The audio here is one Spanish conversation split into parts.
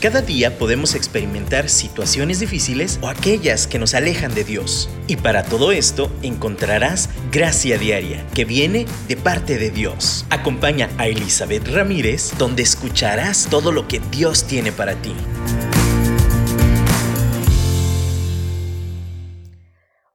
Cada día podemos experimentar situaciones difíciles o aquellas que nos alejan de Dios. Y para todo esto encontrarás gracia diaria que viene de parte de Dios. Acompaña a Elizabeth Ramírez donde escucharás todo lo que Dios tiene para ti.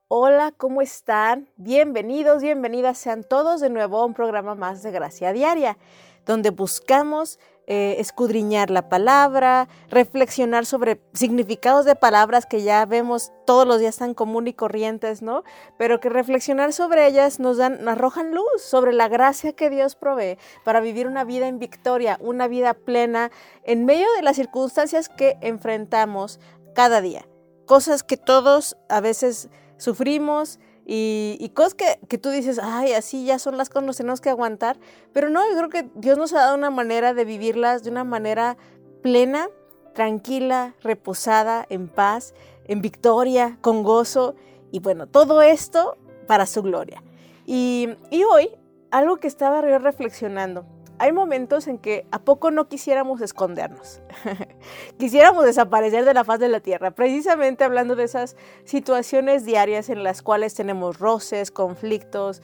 Hola, ¿cómo están? Bienvenidos, bienvenidas sean todos de nuevo a un programa más de Gracia Diaria, donde buscamos eh, escudriñar la palabra, reflexionar sobre significados de palabras que ya vemos todos los días tan común y corrientes, ¿no? Pero que reflexionar sobre ellas nos dan, arrojan luz sobre la gracia que Dios provee para vivir una vida en victoria, una vida plena en medio de las circunstancias que enfrentamos cada día. Cosas que todos a veces sufrimos, y, cosas que, tú dices, ay, así ya son las cosas, nos tenemos que aguantar. Pero no, yo creo que Dios nos ha dado una manera de vivirlas de una manera plena, tranquila, reposada, en paz, en victoria, con gozo. Y bueno, todo esto para su gloria. Y, y hoy, algo que estaba yo reflexionando, hay momentos en que a poco no quisiéramos escondernos, quisiéramos desaparecer de la faz de la tierra, precisamente hablando de esas situaciones diarias en las cuales tenemos roces, conflictos.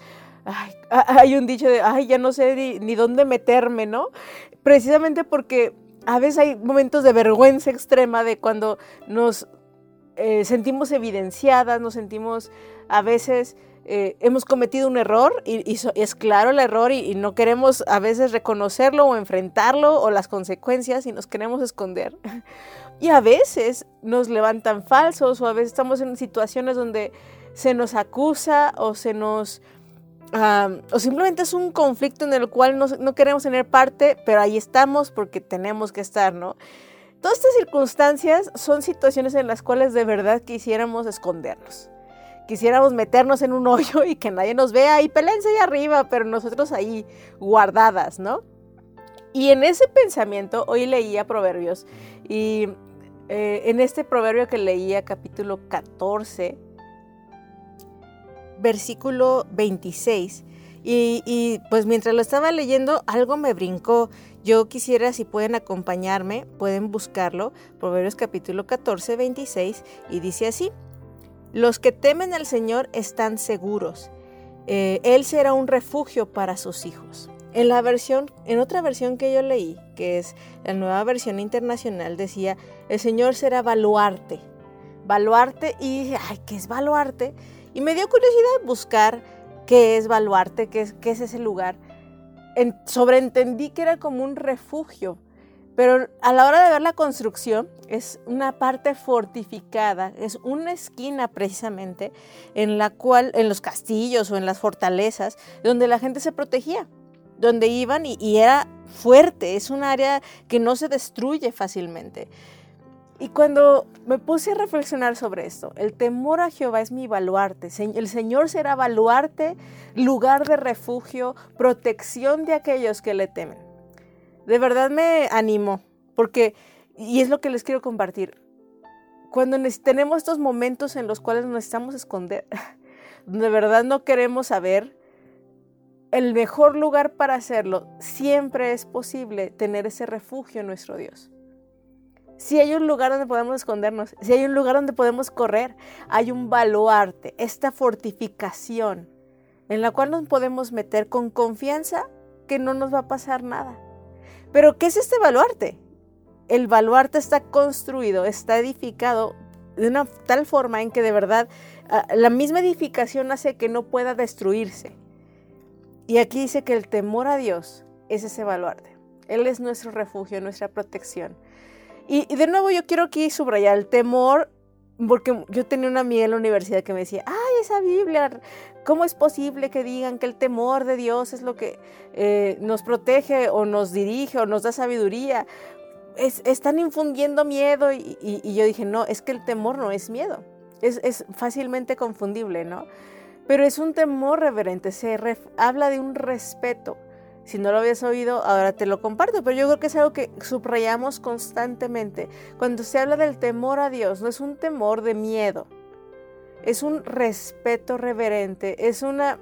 hay un dicho de, ay, ya no sé ni, dónde meterme, ¿no? Precisamente porque a veces hay momentos de vergüenza extrema de cuando nos eh, sentimos evidenciadas, nos sentimos a veces eh, hemos cometido un error y, es claro el error y, no queremos a veces reconocerlo o enfrentarlo o las consecuencias y nos queremos esconder. Y a veces nos levantan falsos o a veces estamos en situaciones donde se nos acusa o se nos... o simplemente es un conflicto en el cual no, no queremos tener parte, pero ahí estamos porque tenemos que estar, ¿no? Todas estas circunstancias son situaciones en las cuales de verdad quisiéramos escondernos quisiéramos meternos en un hoyo y que nadie nos vea y pelense ahí arriba, pero nosotros ahí guardadas, ¿no? Y en ese pensamiento, hoy leía Proverbios y eh, en este proverbio que leía, capítulo 14, versículo 26, y, y, pues mientras lo estaba leyendo, algo me brincó. Yo quisiera, si pueden acompañarme, pueden buscarlo, Proverbios capítulo 14, 26, y dice así. Los que temen al Señor están seguros. Eh, él será un refugio para sus hijos. En la versión, en otra versión que yo leí, que es la nueva versión internacional, decía, el Señor será baluarte. Baluarte y ay, ¿qué es baluarte? Y me dio curiosidad buscar qué es baluarte, qué es, qué es ese lugar. En, sobreentendí que era como un refugio pero a la hora de ver la construcción, es una parte fortificada, es una esquina precisamente en la cual, en los castillos o en las fortalezas, donde la gente se protegía, donde iban y, y era fuerte, es un área que no se destruye fácilmente. Y cuando me puse a reflexionar sobre esto, el temor a Jehová es mi baluarte. El Señor será baluarte, lugar de refugio, protección de aquellos que le temen de verdad me animó, porque, y es lo que les quiero compartir, cuando tenemos estos momentos en los cuales nos necesitamos esconder, de verdad no queremos saber, el mejor lugar para hacerlo siempre es posible tener ese refugio en nuestro Dios. Si hay un lugar donde podemos escondernos, si hay un lugar donde podemos correr, hay un baluarte, esta fortificación en la cual nos podemos meter con confianza que no nos va a pasar nada. Pero ¿qué es este baluarte? El baluarte está construido, está edificado de una tal forma en que de verdad ah, la misma edificación hace que no pueda destruirse. Y aquí dice que el temor a Dios es ese baluarte. Él es nuestro refugio, nuestra protección. Y, y de nuevo yo quiero aquí subrayar el temor porque yo tenía una amiga en la universidad que me decía, ay, esa Biblia, ¿cómo es posible que digan que el temor de Dios es lo que eh, nos protege o nos dirige o nos da sabiduría? están infundiendo miedo y, yo dije, no, es que el temor no es miedo, es, es fácilmente confundible, ¿no? Pero es un temor reverente, se habla de un respeto si no lo habías oído, ahora te lo comparto, pero yo creo que es algo que subrayamos constantemente. Cuando se habla del temor a Dios, no es un temor de miedo, es un respeto reverente, es una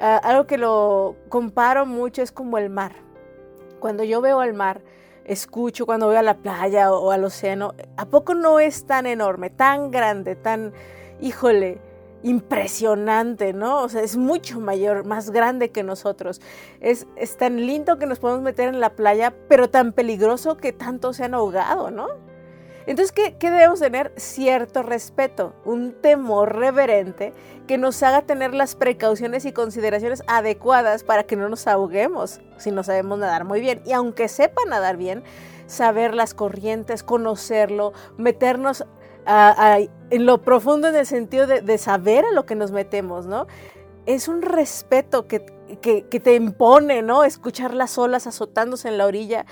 ah, algo que lo comparo mucho es como el mar. Cuando yo veo al mar, escucho cuando voy a la playa o, al océano, ¿a poco no es tan enorme, tan grande, tan, híjole, impresionante, ¿no? O sea, es mucho mayor, más grande que nosotros. Es, es tan lindo que nos podemos meter en la playa, pero tan peligroso que tanto se han ahogado, ¿no? Entonces, ¿qué, debemos tener? Cierto respeto, un temor reverente que nos haga tener las precauciones y consideraciones adecuadas para que no nos ahoguemos si no sabemos nadar muy bien. Y aunque sepa nadar bien, saber las corrientes, conocerlo, meternos en lo profundo en el sentido de, saber a lo que nos metemos, ¿no? Es un respeto que, que te impone, ¿no? Escuchar las olas azotándose en la orilla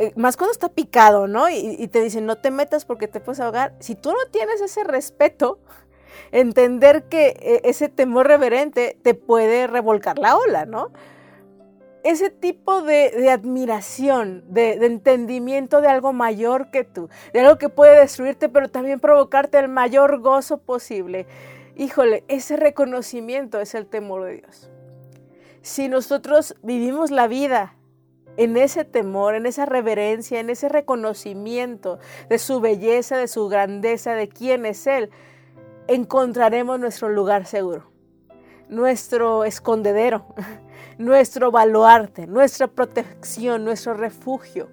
eh, más cuando está picado, ¿no? Y, te dicen, no te metas porque te puedes ahogar. Si tú no tienes ese respeto, entender que eh, ese temor reverente te puede revolcar la ola, ¿no? Ese tipo de, admiración, de, de, entendimiento de algo mayor que tú, de algo que puede destruirte, pero también provocarte el mayor gozo posible. Híjole, ese reconocimiento es el temor de Dios. Si nosotros vivimos la vida en ese temor, en esa reverencia, en ese reconocimiento de su belleza, de su grandeza, de quién es Él, encontraremos nuestro lugar seguro, nuestro escondedero, nuestro baluarte, nuestra protección, nuestro refugio.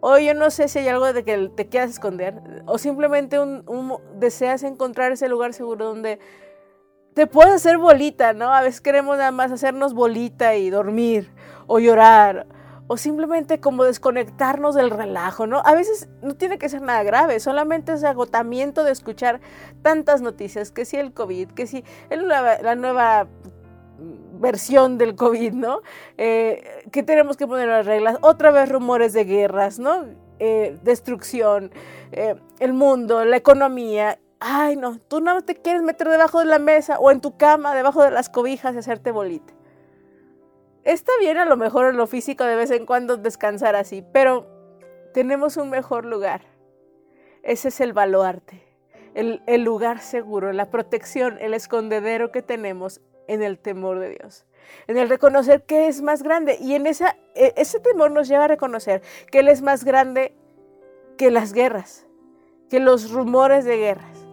Hoy yo no sé si hay algo de que te quieras esconder o simplemente deseas encontrar ese lugar seguro donde te puedes hacer bolita, ¿no? A veces queremos nada más hacernos bolita y dormir o llorar o simplemente como desconectarnos del relajo, ¿no? A veces no tiene que ser nada grave, solamente es agotamiento de escuchar tantas noticias, que si el COVID, que si la, nueva versión del COVID, ¿no? Eh, que tenemos que poner las reglas, otra vez rumores de guerras, ¿no? Eh, destrucción, eh, el mundo, la economía, Ay, no, tú no te quieres meter debajo de la mesa o en tu cama, debajo de las cobijas y hacerte bolita. Está bien a lo mejor en lo físico de vez en cuando descansar así, pero tenemos un mejor lugar. Ese es el baluarte, el, lugar seguro, la protección, el escondedero que tenemos en el temor de Dios en el reconocer que es más grande. Y en e, ese temor nos lleva a reconocer que Él es más grande que las guerras, que los rumores de guerras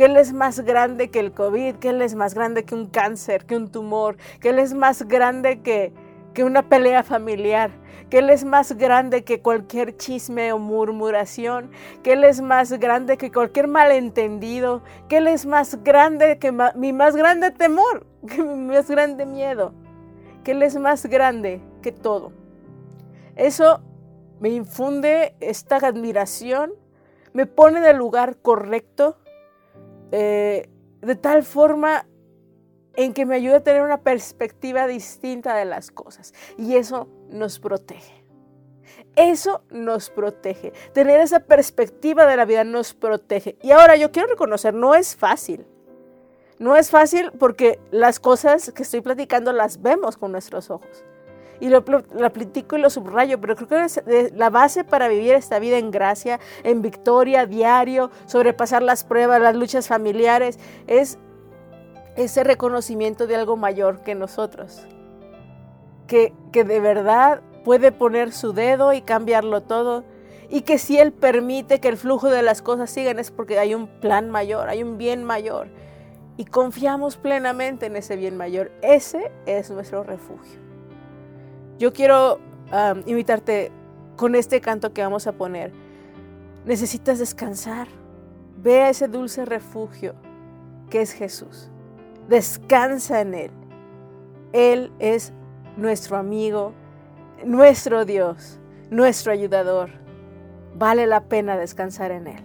que Él es más grande que el COVID, que Él es más grande que un cáncer, que un tumor, que Él es más grande que, que una pelea familiar, que Él es más grande que cualquier chisme o murmuración, que Él es más grande que cualquier malentendido, que Él es más grande que mi más grande temor, que mi más grande miedo, que Él es más grande que todo. Eso me infunde esta admiración, me pone en el lugar correcto eh, de tal forma en que me ayuda a tener una perspectiva distinta de las cosas. Y eso nos protege. Eso nos protege. Tener esa perspectiva de la vida nos protege. Y ahora yo quiero reconocer, no es fácil. No es fácil porque las cosas que estoy platicando las vemos con nuestros ojos y lo, lo, platico y lo subrayo, pero creo que es la base para vivir esta vida en gracia, en victoria, diario, sobrepasar las pruebas, las luchas familiares, es ese reconocimiento de algo mayor que nosotros, que, que de verdad puede poner su dedo y cambiarlo todo y que si Él permite que el flujo de las cosas sigan es porque hay un plan mayor, hay un bien mayor. Y confiamos plenamente en ese bien mayor. Ese es nuestro refugio. Yo quiero invitarte con este canto que vamos a poner. Necesitas descansar. Ve a ese dulce refugio que es Jesús. Descansa en Él. Él es nuestro amigo, nuestro Dios, nuestro ayudador. Vale la pena descansar en Él.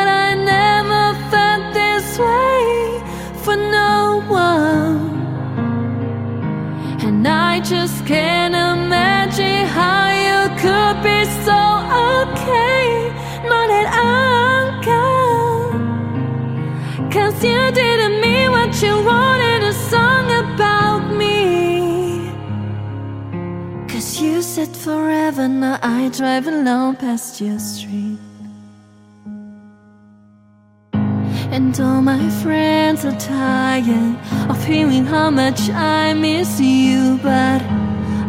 forever, now I drive alone past your street. And all my friends are tired of hearing how much I miss you, but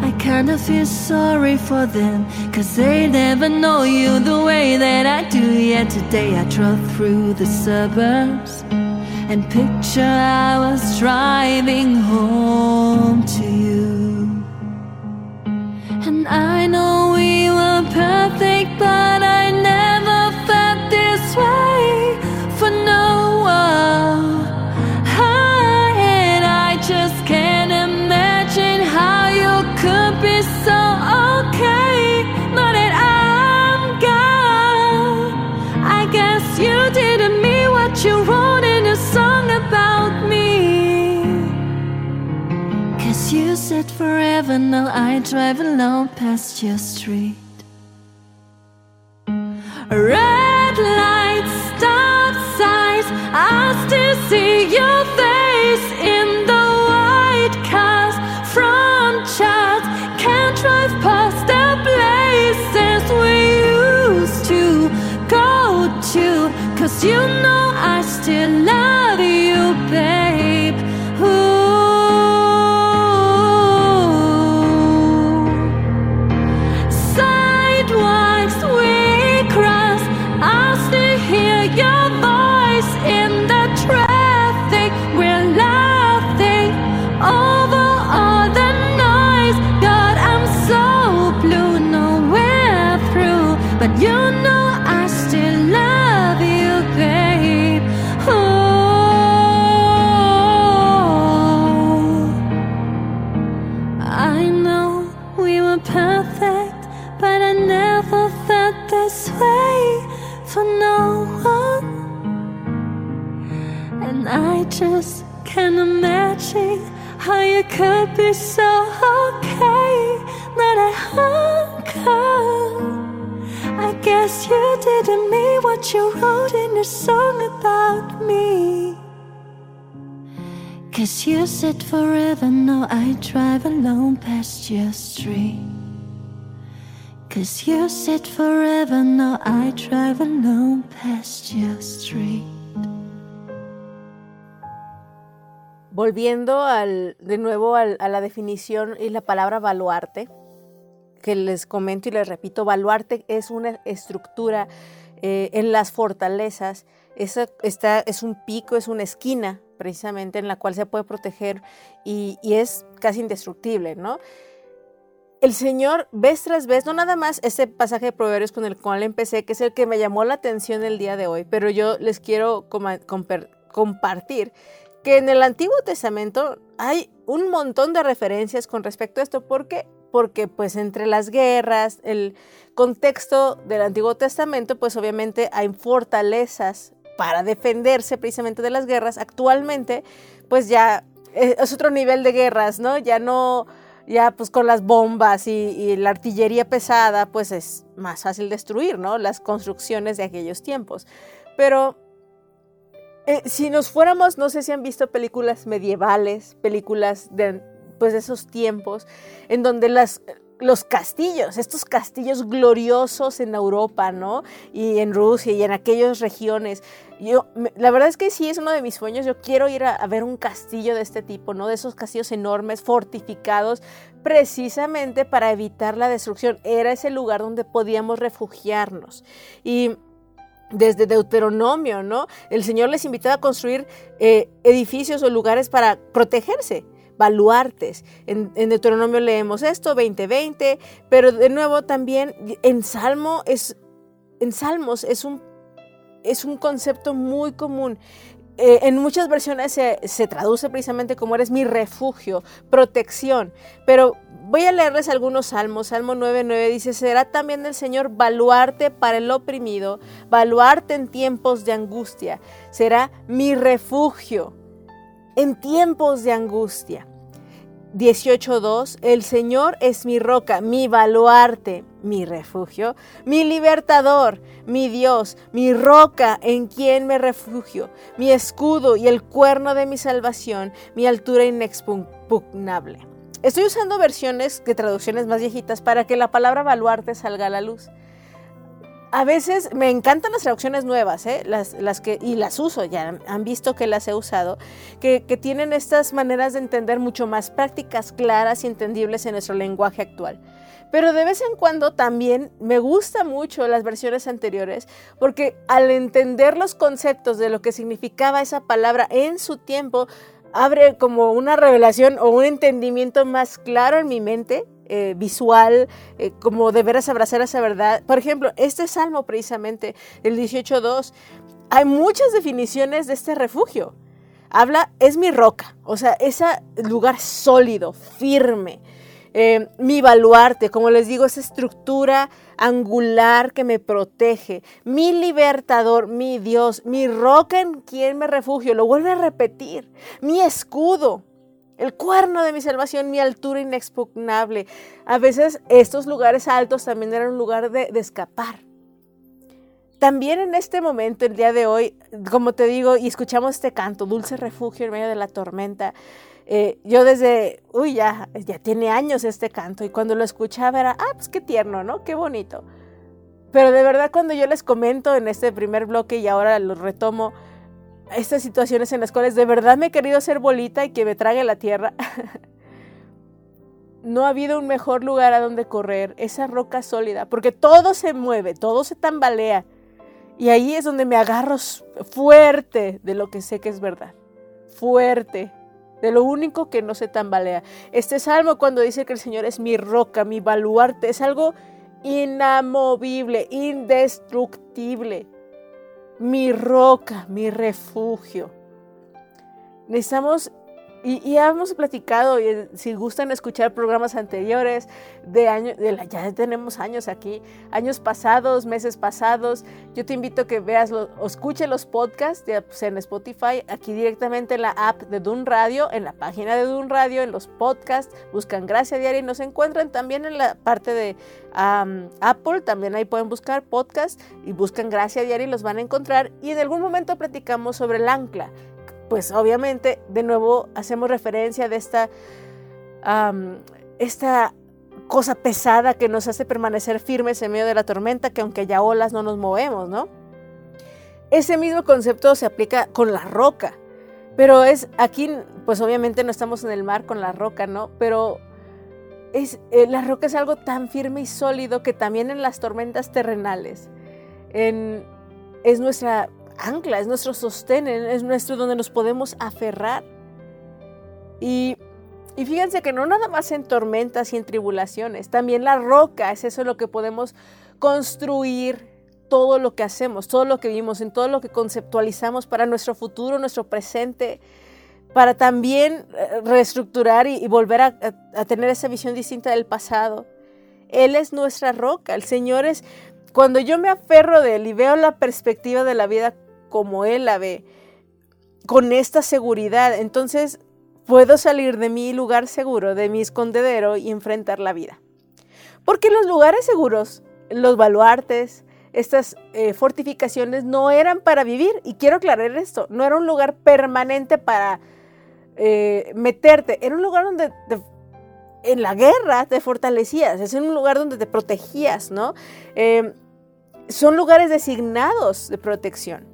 I kinda feel sorry for them, cause they never know you the way that I do. Yet today I drove through the suburbs and picture I was driving home to perfect, but I never felt this way for no one. And I just can't imagine how you could be so okay. Now that I'm gone, I guess you didn't mean what you wrote in a song about me. Cause you said forever, now I drive alone past your street. Right. Could be so okay. Not a hunger. I guess you didn't mean what you wrote in a song about me. Cause you said forever, now I drive alone past your street. Cause you said forever, now I drive alone past your street. Volviendo al, de nuevo a la definición y la palabra baluarte, que les comento y les repito, baluarte es una estructura eh, en las fortalezas, Esa- está, es un pico, es una esquina precisamente en la cual se puede proteger y, y es casi indestructible, ¿no? El Señor, vez tras vez, no nada más este pasaje de Proverbios con el cual empecé, que es el que me llamó la atención el día de hoy, pero yo les quiero compartir que en el Antiguo Testamento hay un montón de referencias con respecto a esto. ¿Por qué? Porque pues entre las guerras, el contexto del Antiguo Testamento, pues obviamente hay fortalezas para defenderse precisamente de las guerras. Actualmente, pues ya eh, es otro nivel de guerras, ¿no? Ya no, ya pues con las bombas y, y la artillería pesada, pues es más fácil destruir, ¿no? Las construcciones de aquellos tiempos. Pero eh, si nos fuéramos, no sé si han visto películas medievales, películas de, pues, de esos tiempos, en donde las, los castillos, estos castillos gloriosos en Europa, ¿no? Y en Rusia y en aquellas regiones. Yo, la verdad es que sí es uno de mis sueños. Yo quiero ir a, a ver un castillo de este tipo, ¿no? De esos castillos enormes, fortificados, precisamente para evitar la destrucción. Era ese lugar donde podíamos refugiarnos. Y desde Deuteronomio, ¿no? El Señor les invitaba a construir eh, edificios o lugares para protegerse, baluartes. En, en Deuteronomio leemos esto, 2020, pero de nuevo también en Salmo es, en Salmos es un, es un concepto muy común. Eh, en muchas versiones se, traduce precisamente como eres mi refugio, protección, pero voy a leerles algunos salmos. Salmo 9.9 dice, será también el Señor baluarte para el oprimido, baluarte en tiempos de angustia, será mi refugio en tiempos de angustia. 18.2, el Señor es mi roca, mi baluarte, mi refugio, mi libertador, mi Dios, mi roca en quien me refugio, mi escudo y el cuerno de mi salvación, mi altura inexpugnable. Estoy usando versiones de traducciones más viejitas para que la palabra baluarte salga a la luz a veces me encantan las traducciones nuevas, ¿eh? las, que, y las uso, ya han visto que las he usado, que, tienen estas maneras de entender mucho más prácticas, claras y entendibles en nuestro lenguaje actual. Pero de vez en cuando también me gusta mucho las versiones anteriores porque al entender los conceptos de lo que significaba esa palabra en su tiempo, abre como una revelación o un entendimiento más claro en mi mente eh, visual, eh, como de veras abrazar esa verdad. Por ejemplo, este salmo precisamente, el 18.2, hay muchas definiciones de este refugio. Habla, es mi roca, o sea, ese lugar sólido, firme. Eh, mi baluarte, como les digo, esa estructura angular que me protege, mi libertador, mi Dios, mi roca en quien me refugio, lo vuelve a repetir, mi escudo, el cuerno de mi salvación, mi altura inexpugnable. A veces estos lugares altos también eran un lugar de, escapar. También en este momento, el día de hoy, como te digo, y escuchamos este canto, Dulce Refugio en medio de la tormenta, eh, yo desde, uy, ya, ya tiene años este canto, y cuando lo escuchaba era, ah, pues qué tierno, ¿no? Qué bonito. Pero de verdad cuando yo les comento en este primer bloque y ahora lo retomo, estas situaciones en las cuales de verdad me he querido hacer bolita y que me trague la tierra. no ha habido un mejor lugar a donde correr, esa roca sólida, porque todo se mueve, todo se tambalea. Y ahí es donde me agarro fuerte de lo que sé que es verdad. Fuerte. De lo único que no se tambalea. Este salmo cuando dice que el Señor es mi roca, mi baluarte, es algo inamovible, indestructible mi roca, mi refugio. Necesitamos y, ya hemos platicado, y si gustan escuchar programas anteriores, de año, de la, ya tenemos años aquí, años pasados, meses pasados, yo te invito a que veas, o escuche los podcasts de, pues, en Spotify, aquí directamente en la app de Dun Radio, en la página de Dun Radio, en los podcasts, buscan Gracia Diaria y nos encuentran también en la parte de Apple, también ahí pueden buscar podcasts y buscan Gracia Diaria y los van a encontrar. Y en algún momento platicamos sobre el ancla pues obviamente de nuevo hacemos referencia de esta, esta cosa pesada que nos hace permanecer firmes en medio de la tormenta, que aunque haya olas no nos movemos, ¿no? Ese mismo concepto se aplica con la roca, pero es aquí, pues obviamente no estamos en el mar con la roca, ¿no? Pero es, eh, la roca es algo tan firme y sólido que también en las tormentas terrenales es nuestra ancla, es nuestro sostén, es nuestro donde nos podemos aferrar. Y, fíjense que no nada más en tormentas y en tribulaciones, también la roca es eso lo que podemos construir todo lo que hacemos, todo lo que vivimos, en todo lo que conceptualizamos para nuestro futuro, nuestro presente, para también eh, reestructurar y, volver a, a, tener esa visión distinta del pasado. Él es nuestra roca, el Señor es, cuando yo me aferro de Él y veo la perspectiva de la vida como Él la ve, con esta seguridad, entonces puedo salir de mi lugar seguro, de mi escondedero y enfrentar la vida. Porque los lugares seguros, los baluartes, estas eh, fortificaciones no eran para vivir, y quiero aclarar esto, no era un lugar permanente para eh, meterte, era un lugar donde en la guerra te fortalecías, es un lugar donde te protegías, ¿no? Eh, son lugares designados de protección.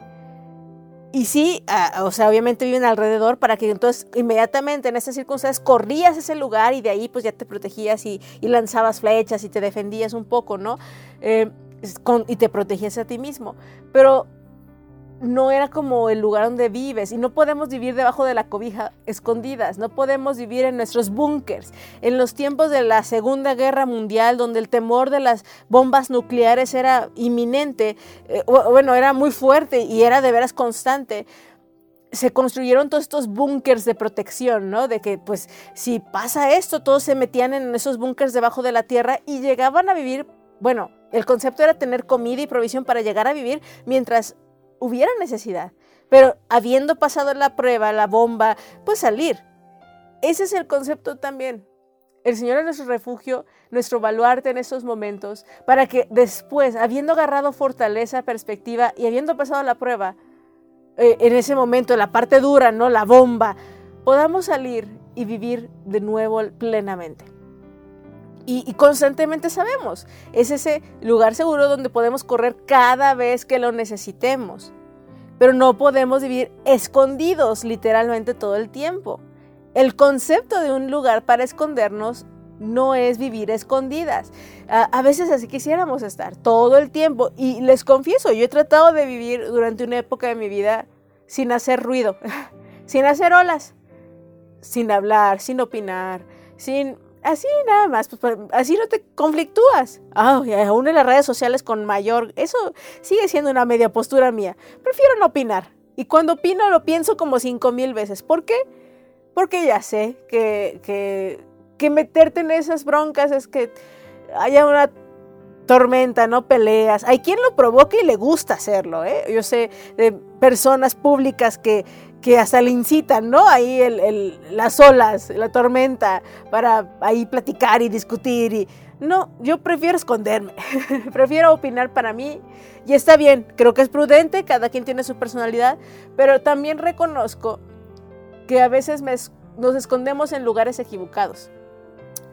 Y sí, o sea, obviamente viven alrededor para que entonces inmediatamente en esas circunstancias corrías ese lugar y de ahí pues ya te protegías y, lanzabas flechas y te defendías un poco, ¿no? Eh, y te protegías a ti mismo. Pero no era como el lugar donde vives y no podemos vivir debajo de la cobija escondidas, no podemos vivir en nuestros búnkers. En los tiempos de la Segunda Guerra Mundial, donde el temor de las bombas nucleares era inminente, eh, bueno, era muy fuerte y era de veras constante, se construyeron todos estos búnkers de protección, ¿no? De que pues si pasa esto, todos se metían en esos búnkers debajo de la tierra y llegaban a vivir, bueno, el concepto era tener comida y provisión para llegar a vivir mientras hubiera necesidad. Pero habiendo pasado la prueba, la bomba, pues salir. Ese es el concepto también. El Señor es nuestro refugio, nuestro baluarte en estos momentos, para que después, habiendo agarrado fortaleza, perspectiva y habiendo pasado la prueba, eh, en ese momento, la parte dura, ¿no? La bomba, podamos salir y vivir de nuevo plenamente. Y, constantemente sabemos, es ese lugar seguro donde podemos correr cada vez que lo necesitemos. Pero no podemos vivir escondidos literalmente todo el tiempo. El concepto de un lugar para escondernos no es vivir escondidas. A, a, veces así quisiéramos estar todo el tiempo. Y les confieso, yo he tratado de vivir durante una época de mi vida sin hacer ruido, sin hacer olas, sin hablar, sin opinar, sin así nada más, pues, así no te conflictúas. Ah, aún en las redes sociales con mayor, eso sigue siendo una media postura mía. Prefiero no opinar. Y cuando opino lo pienso como cinco mil veces. ¿Por qué? Porque ya sé que, que, que meterte en esas broncas es que haya una tormenta, no peleas. Hay quien lo provoca y le gusta hacerlo. ¿eh? Yo sé de personas públicas que que hasta le incitan, ¿no? Ahí el, las olas, la tormenta, para ahí platicar y discutir. Y... No, yo prefiero esconderme, prefiero opinar para mí. Y está bien, creo que es prudente, cada quien tiene su personalidad, pero también reconozco que a veces nos escondemos en lugares equivocados,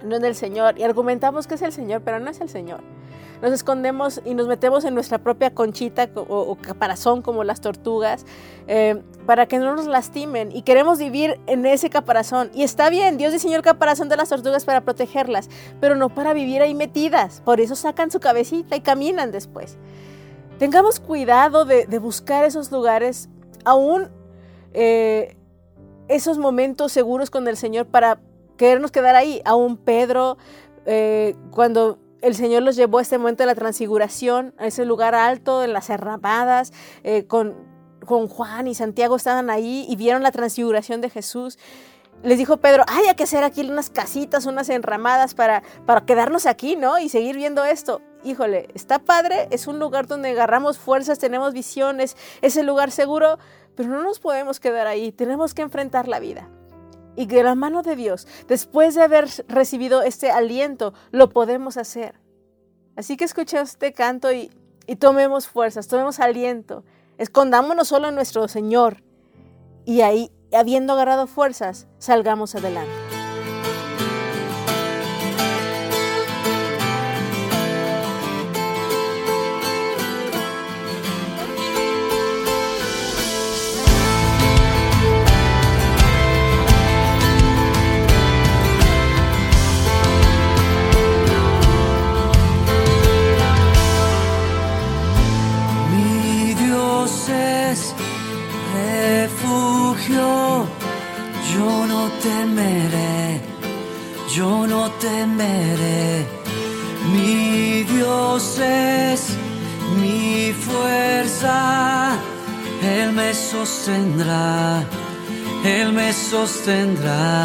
no en el Señor, y argumentamos que es el Señor, pero no es el Señor nos escondemos y nos metemos en nuestra propia conchita o, caparazón como las tortugas eh, para que no nos lastimen y queremos vivir en ese caparazón. Y está bien, Dios diseñó el caparazón de las tortugas para protegerlas, pero no para vivir ahí metidas. Por eso sacan su cabecita y caminan después. Tengamos cuidado de, buscar esos lugares, aún eh, esos momentos seguros con el Señor para querernos quedar ahí. Aún Pedro, eh, cuando el Señor los llevó a este momento de la transfiguración, a ese lugar alto, en las herramadas, eh, con, con Juan y Santiago estaban ahí y vieron la transfiguración de Jesús. Les dijo Pedro, hay que hacer aquí unas casitas, unas enramadas para, para quedarnos aquí, ¿no? Y seguir viendo esto. Híjole, está padre, es un lugar donde agarramos fuerzas, tenemos visiones, es el lugar seguro, pero no nos podemos quedar ahí, tenemos que enfrentar la vida y de la mano de Dios, después de haber recibido este aliento, lo podemos hacer. Así que escucha este canto y, y tomemos fuerzas, tomemos aliento, escondámonos solo en nuestro Señor y ahí, habiendo agarrado fuerzas, salgamos adelante. Sostendrá.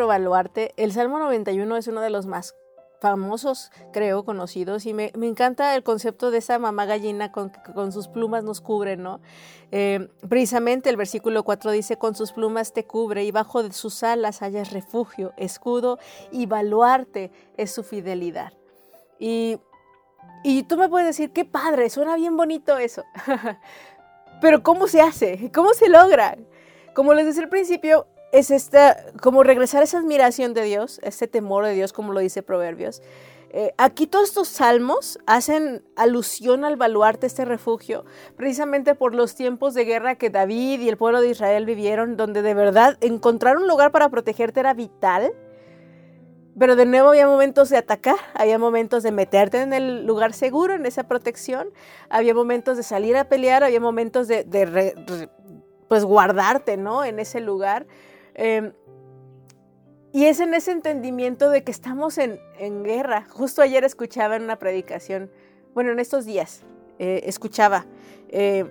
Baluarte. El Salmo 91 es uno de los más famosos, creo, conocidos, y me, encanta el concepto de esa mamá gallina con, con sus plumas nos cubre, ¿no? Eh, precisamente el versículo 4 dice, con sus plumas te cubre y bajo de sus alas hayas refugio, escudo y baluarte es su fidelidad. Y, y tú me puedes decir, qué padre, suena bien bonito eso. Pero ¿cómo se hace? ¿Cómo se logra? Como les decía al principio, es esta, como regresar a esa admiración de Dios, ese temor de Dios, como lo dice Proverbios. Eh, aquí todos estos salmos hacen alusión al baluarte, este refugio, precisamente por los tiempos de guerra que David y el pueblo de Israel vivieron, donde de verdad encontrar un lugar para protegerte era vital. Pero de nuevo había momentos de atacar, había momentos de meterte en el lugar seguro, en esa protección, había momentos de salir a pelear, había momentos de, pues guardarte, ¿no? En ese lugar. Em, y es en ese entendimiento de que estamos en, guerra. Justo ayer escuchaba en una predicación, bueno, en estos días, eh, escuchaba eh,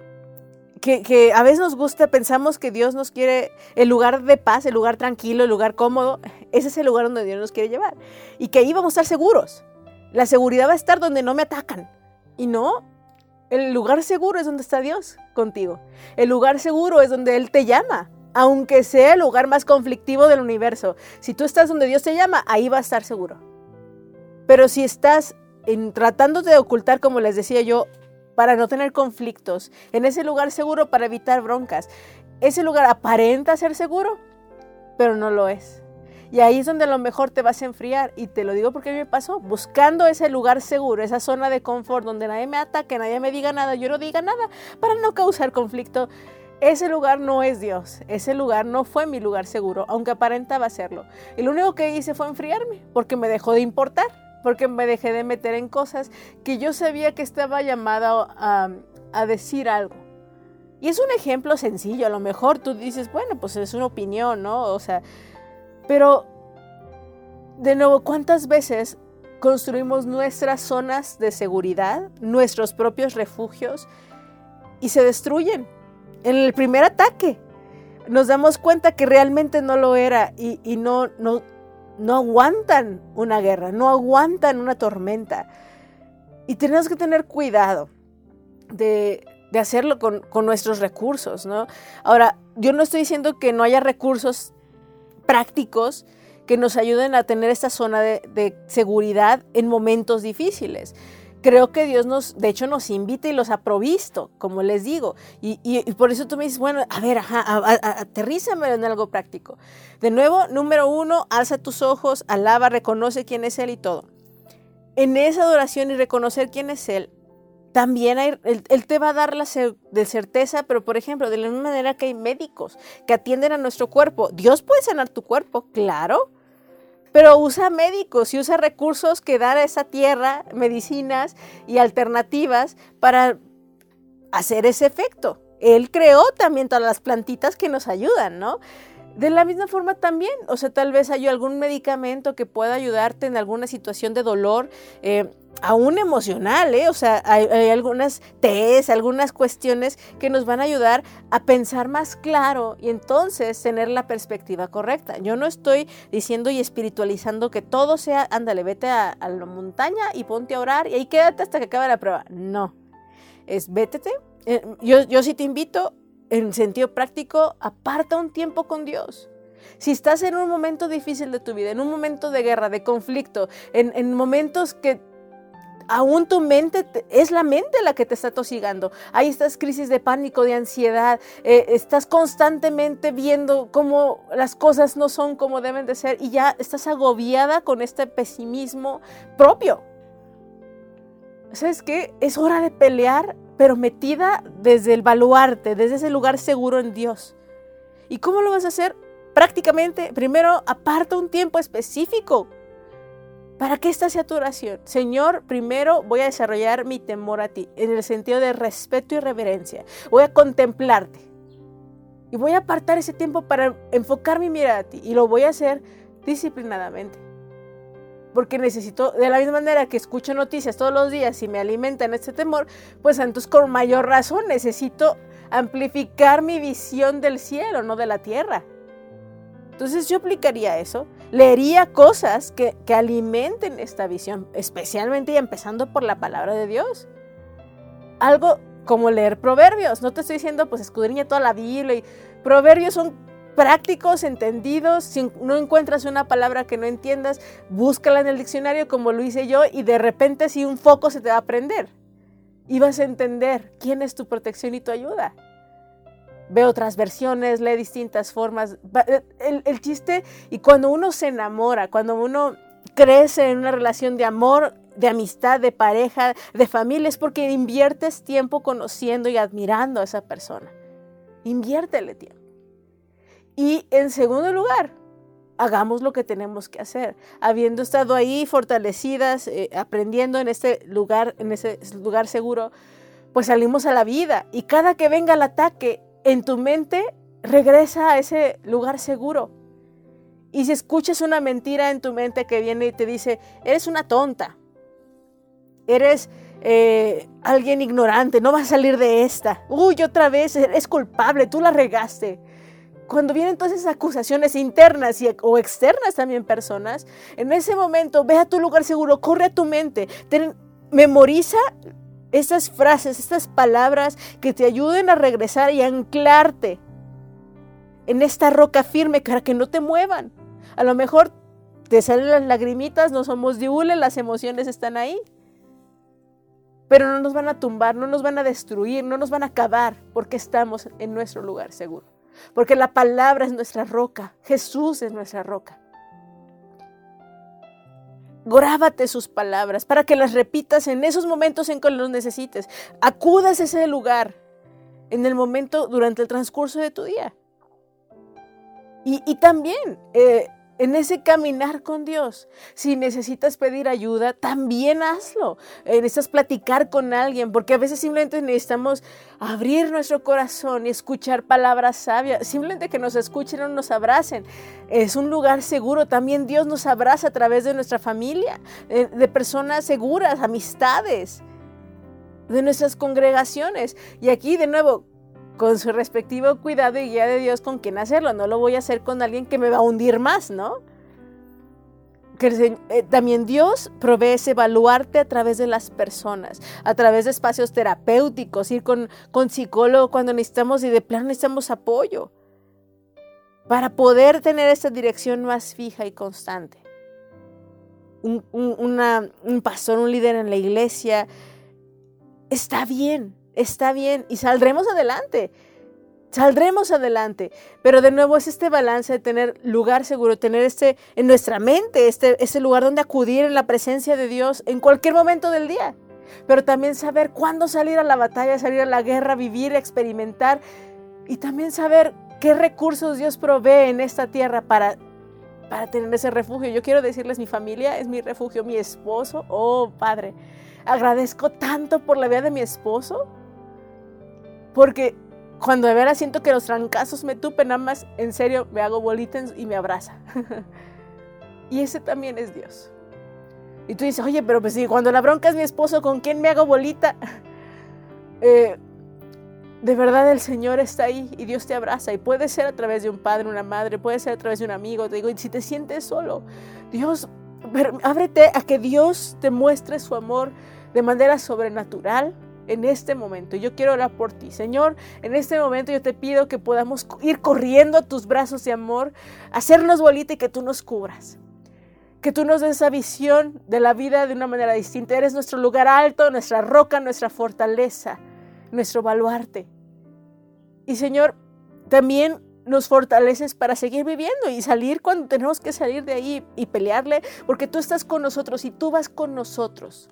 que, a veces nos gusta, pensamos que Dios nos quiere el lugar de paz, el lugar tranquilo, el lugar cómodo. Ese es el lugar donde Dios nos quiere llevar. Y que ahí vamos a estar seguros. La seguridad va a estar donde no me atacan. Y no, el lugar seguro es donde está Dios contigo. El lugar seguro es donde Él te llama aunque sea el lugar más conflictivo del universo. Si tú estás donde Dios te llama, ahí va a estar seguro. Pero si estás en, tratando de ocultar, como les decía yo, para no tener conflictos, en ese lugar seguro para evitar broncas, ese lugar aparenta ser seguro, pero no lo es. Y ahí es donde a lo mejor te vas a enfriar. Y te lo digo porque a mí me pasó, buscando ese lugar seguro, esa zona de confort donde nadie me ataque, nadie me diga nada, yo no diga nada, para no causar conflicto ese lugar no es Dios, ese lugar no fue mi lugar seguro, aunque aparentaba serlo. Y lo único que hice fue enfriarme, porque me dejó de importar, porque me dejé de meter en cosas que yo sabía que estaba llamada a, decir algo. Y es un ejemplo sencillo, a lo mejor tú dices, bueno, pues es una opinión, ¿no? O sea, pero de nuevo, ¿cuántas veces construimos nuestras zonas de seguridad, nuestros propios refugios y se destruyen? En el primer ataque. Nos damos cuenta que realmente no lo era y, no, no, no aguantan una guerra, no aguantan una tormenta. Y tenemos que tener cuidado de, hacerlo con, nuestros recursos, ¿no? Ahora, yo no estoy diciendo que no haya recursos prácticos que nos ayuden a tener esta zona de, de seguridad en momentos difíciles creo que Dios nos, de hecho, nos invita y los ha provisto, como les digo. Y, por eso tú me dices, bueno, a ver, ajá, aterrízame en algo práctico. De nuevo, número uno, alza tus ojos, alaba, reconoce quién es Él y todo. En esa adoración y reconocer quién es Él, también él, te va a dar la de certeza, pero por ejemplo, de la misma manera que hay médicos que atienden a nuestro cuerpo, Dios puede sanar tu cuerpo, claro, pero usa médicos y usa recursos que dan a esa tierra, medicinas y alternativas para hacer ese efecto. Él creó también todas las plantitas que nos ayudan, ¿no? De la misma forma también, o sea, tal vez hay algún medicamento que pueda ayudarte en alguna situación de dolor, eh, aún emocional, ¿eh? O sea, hay, algunas tés, algunas cuestiones que nos van a ayudar a pensar más claro y entonces tener la perspectiva correcta. Yo no estoy diciendo y espiritualizando que todo sea, ándale, vete a, la montaña y ponte a orar y ahí quédate hasta que acabe la prueba. No, es vétete. Eh, yo, yo sí te invito, en sentido práctico, aparta un tiempo con Dios. Si estás en un momento difícil de tu vida, en un momento de guerra, de conflicto, en, en momentos que aún tu mente es la mente la que te está tosigando. Hay estas crisis de pánico, de ansiedad. Eh, estás constantemente viendo cómo las cosas no son como deben de ser y ya estás agobiada con este pesimismo propio. ¿Sabes qué? Es hora de pelear, pero metida desde el baluarte, desde ese lugar seguro en Dios. ¿Y cómo lo vas a hacer? Prácticamente, primero aparta un tiempo específico para que esta sea tu oración. Señor, primero voy a desarrollar mi temor a ti, en el sentido de respeto y reverencia. Voy a contemplarte. Y voy a apartar ese tiempo para enfocar mi mirada a ti. Y lo voy a hacer disciplinadamente. Porque necesito, de la misma manera que escucho noticias todos los días y me alimentan este temor, pues entonces con mayor razón necesito amplificar mi visión del cielo, no de la tierra. Entonces yo aplicaría eso, leería cosas que, que alimenten esta visión, especialmente y empezando por la palabra de Dios. Algo como leer proverbios. No te estoy diciendo, pues escudriña toda la Biblia. Y proverbios son prácticos, entendidos. Si no encuentras una palabra que no entiendas, búscala en el diccionario como lo hice yo y de repente si un foco se te va a prender. Y vas a entender quién es tu protección y tu ayuda. Ve otras versiones, lee distintas formas. Eh, el, chiste, y cuando uno se enamora, cuando uno crece en una relación de amor, de amistad, de pareja, de familia, es porque inviertes tiempo conociendo y admirando a esa persona. Inviértele tiempo. Y en segundo lugar, hagamos lo que tenemos que hacer. Habiendo estado ahí fortalecidas, eh, aprendiendo en este lugar, en ese lugar seguro, pues salimos a la vida. Y cada que venga el ataque en tu mente, regresa a ese lugar seguro. Y si escuchas una mentira en tu mente que viene y te dice, eres una tonta, eres eh, alguien ignorante, no vas a salir de esta, uy, otra vez, eres culpable, tú la regaste. Cuando vienen todas esas acusaciones internas y, o externas también personas, en ese momento ve a tu lugar seguro, corre a tu mente, memoriza esas frases, estas palabras que te ayuden a regresar y anclarte en esta roca firme para que no te muevan. A lo mejor te salen las lagrimitas, no somos diules, las emociones están ahí. Pero no nos van a tumbar, no nos van a destruir, no nos van a acabar, porque estamos en nuestro lugar seguro. Porque la palabra es nuestra roca, Jesús es nuestra roca. Grábate sus palabras para que las repitas en esos momentos en que los necesites. Acudas a ese lugar en el momento durante el transcurso de tu día. Y, también eh, en ese caminar con Dios. Si necesitas pedir ayuda, también hazlo. Eh, necesitas platicar con alguien, porque a veces simplemente necesitamos abrir nuestro corazón y escuchar palabras sabias. Simplemente que nos escuchen o nos abracen. Es un lugar seguro. También Dios nos abraza a través de nuestra familia, eh, de personas seguras, amistades, de nuestras congregaciones. Y aquí de nuevo, con su respectivo cuidado y guía de Dios con quien hacerlo. No lo voy a hacer con alguien que me va a hundir más, ¿no? Eh, también Dios provee ese evaluarte a través de las personas, a través de espacios terapéuticos, ir con, con psicólogo cuando necesitamos y de plano necesitamos apoyo para poder tener esa dirección más fija y constante. Un, un pastor, un líder en la iglesia, está bien, está bien y saldremos adelante. Saldremos adelante, pero de nuevo es este balance de tener lugar seguro, tener este en nuestra mente, este, este lugar donde acudir en la presencia de Dios en cualquier momento del día, pero también saber cuándo salir a la batalla, salir a la guerra, vivir, experimentar y también saber qué recursos Dios provee en esta tierra para, para tener ese refugio. Yo quiero decirles, mi familia es mi refugio, mi esposo, oh Padre, agradezco tanto por la vida de mi esposo porque cuando de veras siento que los trancazos me tupen, nada en serio me hago bolitas y me abraza. y ese también es Dios. Y tú dices, oye, pero pues si cuando la bronca es mi esposo, ¿con quién me hago bolita? Eh, de verdad el Señor está ahí y Dios te abraza. Y puede ser a través de un padre, una madre, puede ser a través de un amigo. Te digo, si te sientes solo, Dios, ábrete a que Dios te muestre su amor de manera sobrenatural en este momento. Yo quiero orar por ti. Señor, en este momento yo te pido que podamos ir corriendo a tus brazos de amor, hacernos bolita y que tú nos cubras. Que tú nos des esa visión de la vida de una manera distinta. Eres nuestro lugar alto, nuestra roca, nuestra fortaleza, nuestro baluarte. Y Señor, también nos fortaleces para seguir viviendo y salir cuando tenemos que salir de ahí y pelearle, porque tú estás con nosotros y tú vas con nosotros.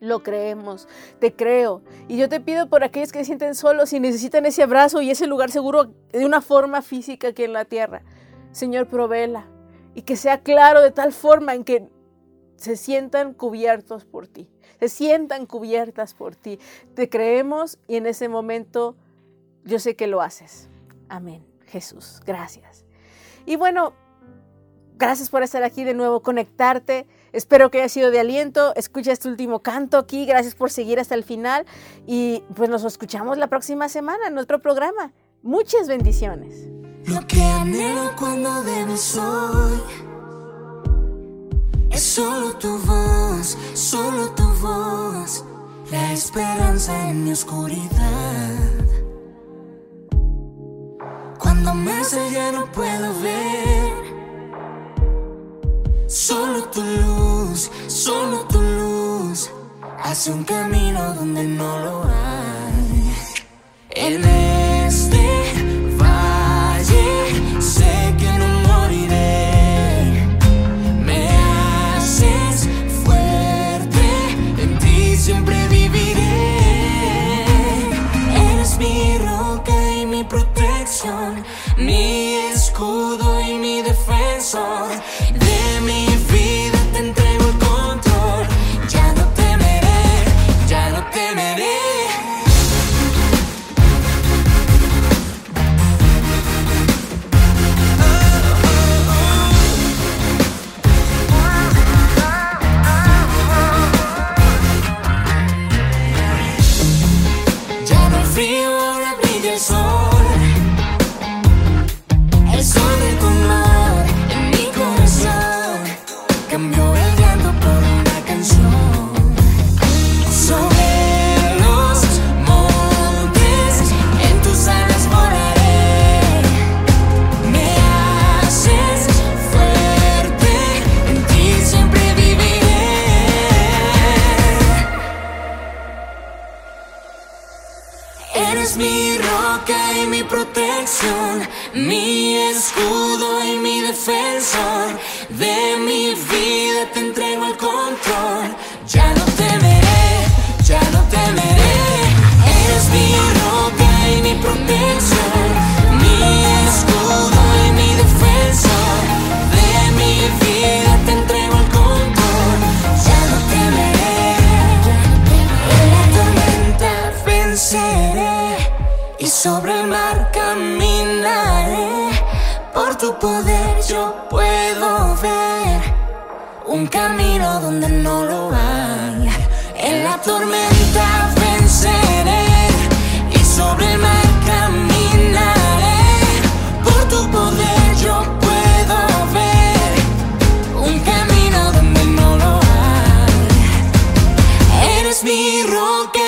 Lo creemos, te creo. Y yo te pido por aquellos que se sienten solos y necesitan ese abrazo y ese lugar seguro de una forma física aquí en la tierra. Señor, provela y que sea claro de tal forma en que se sientan cubiertos por ti, se sientan cubiertas por ti. Te creemos y en ese momento yo sé que lo haces. Amén. Jesús, gracias. Y bueno, gracias por estar aquí de nuevo, conectarte. Espero que haya sido de aliento. Escucha este último canto aquí. Gracias por seguir hasta el final. Y pues nos escuchamos la próxima semana en nuestro programa. Muchas bendiciones. Lo que anhelo cuando. Es solo tu voz, solo tu voz, la esperanza en mi oscuridad. Cuando me ya no puedo ver. Solo tu luz, solo tu luz, hace un camino donde no lo hay. En este valle sé que no moriré. Me haces fuerte, en ti siempre viviré. Eres mi roca y mi protección, mi escudo y mi defensor. y sobre el mar caminaré. Por tu poder yo puedo ver un camino donde no lo hay. En la tormenta venceré y sobre el mar caminaré. Por tu poder yo puedo ver un camino donde no lo hay. Eres mi roca.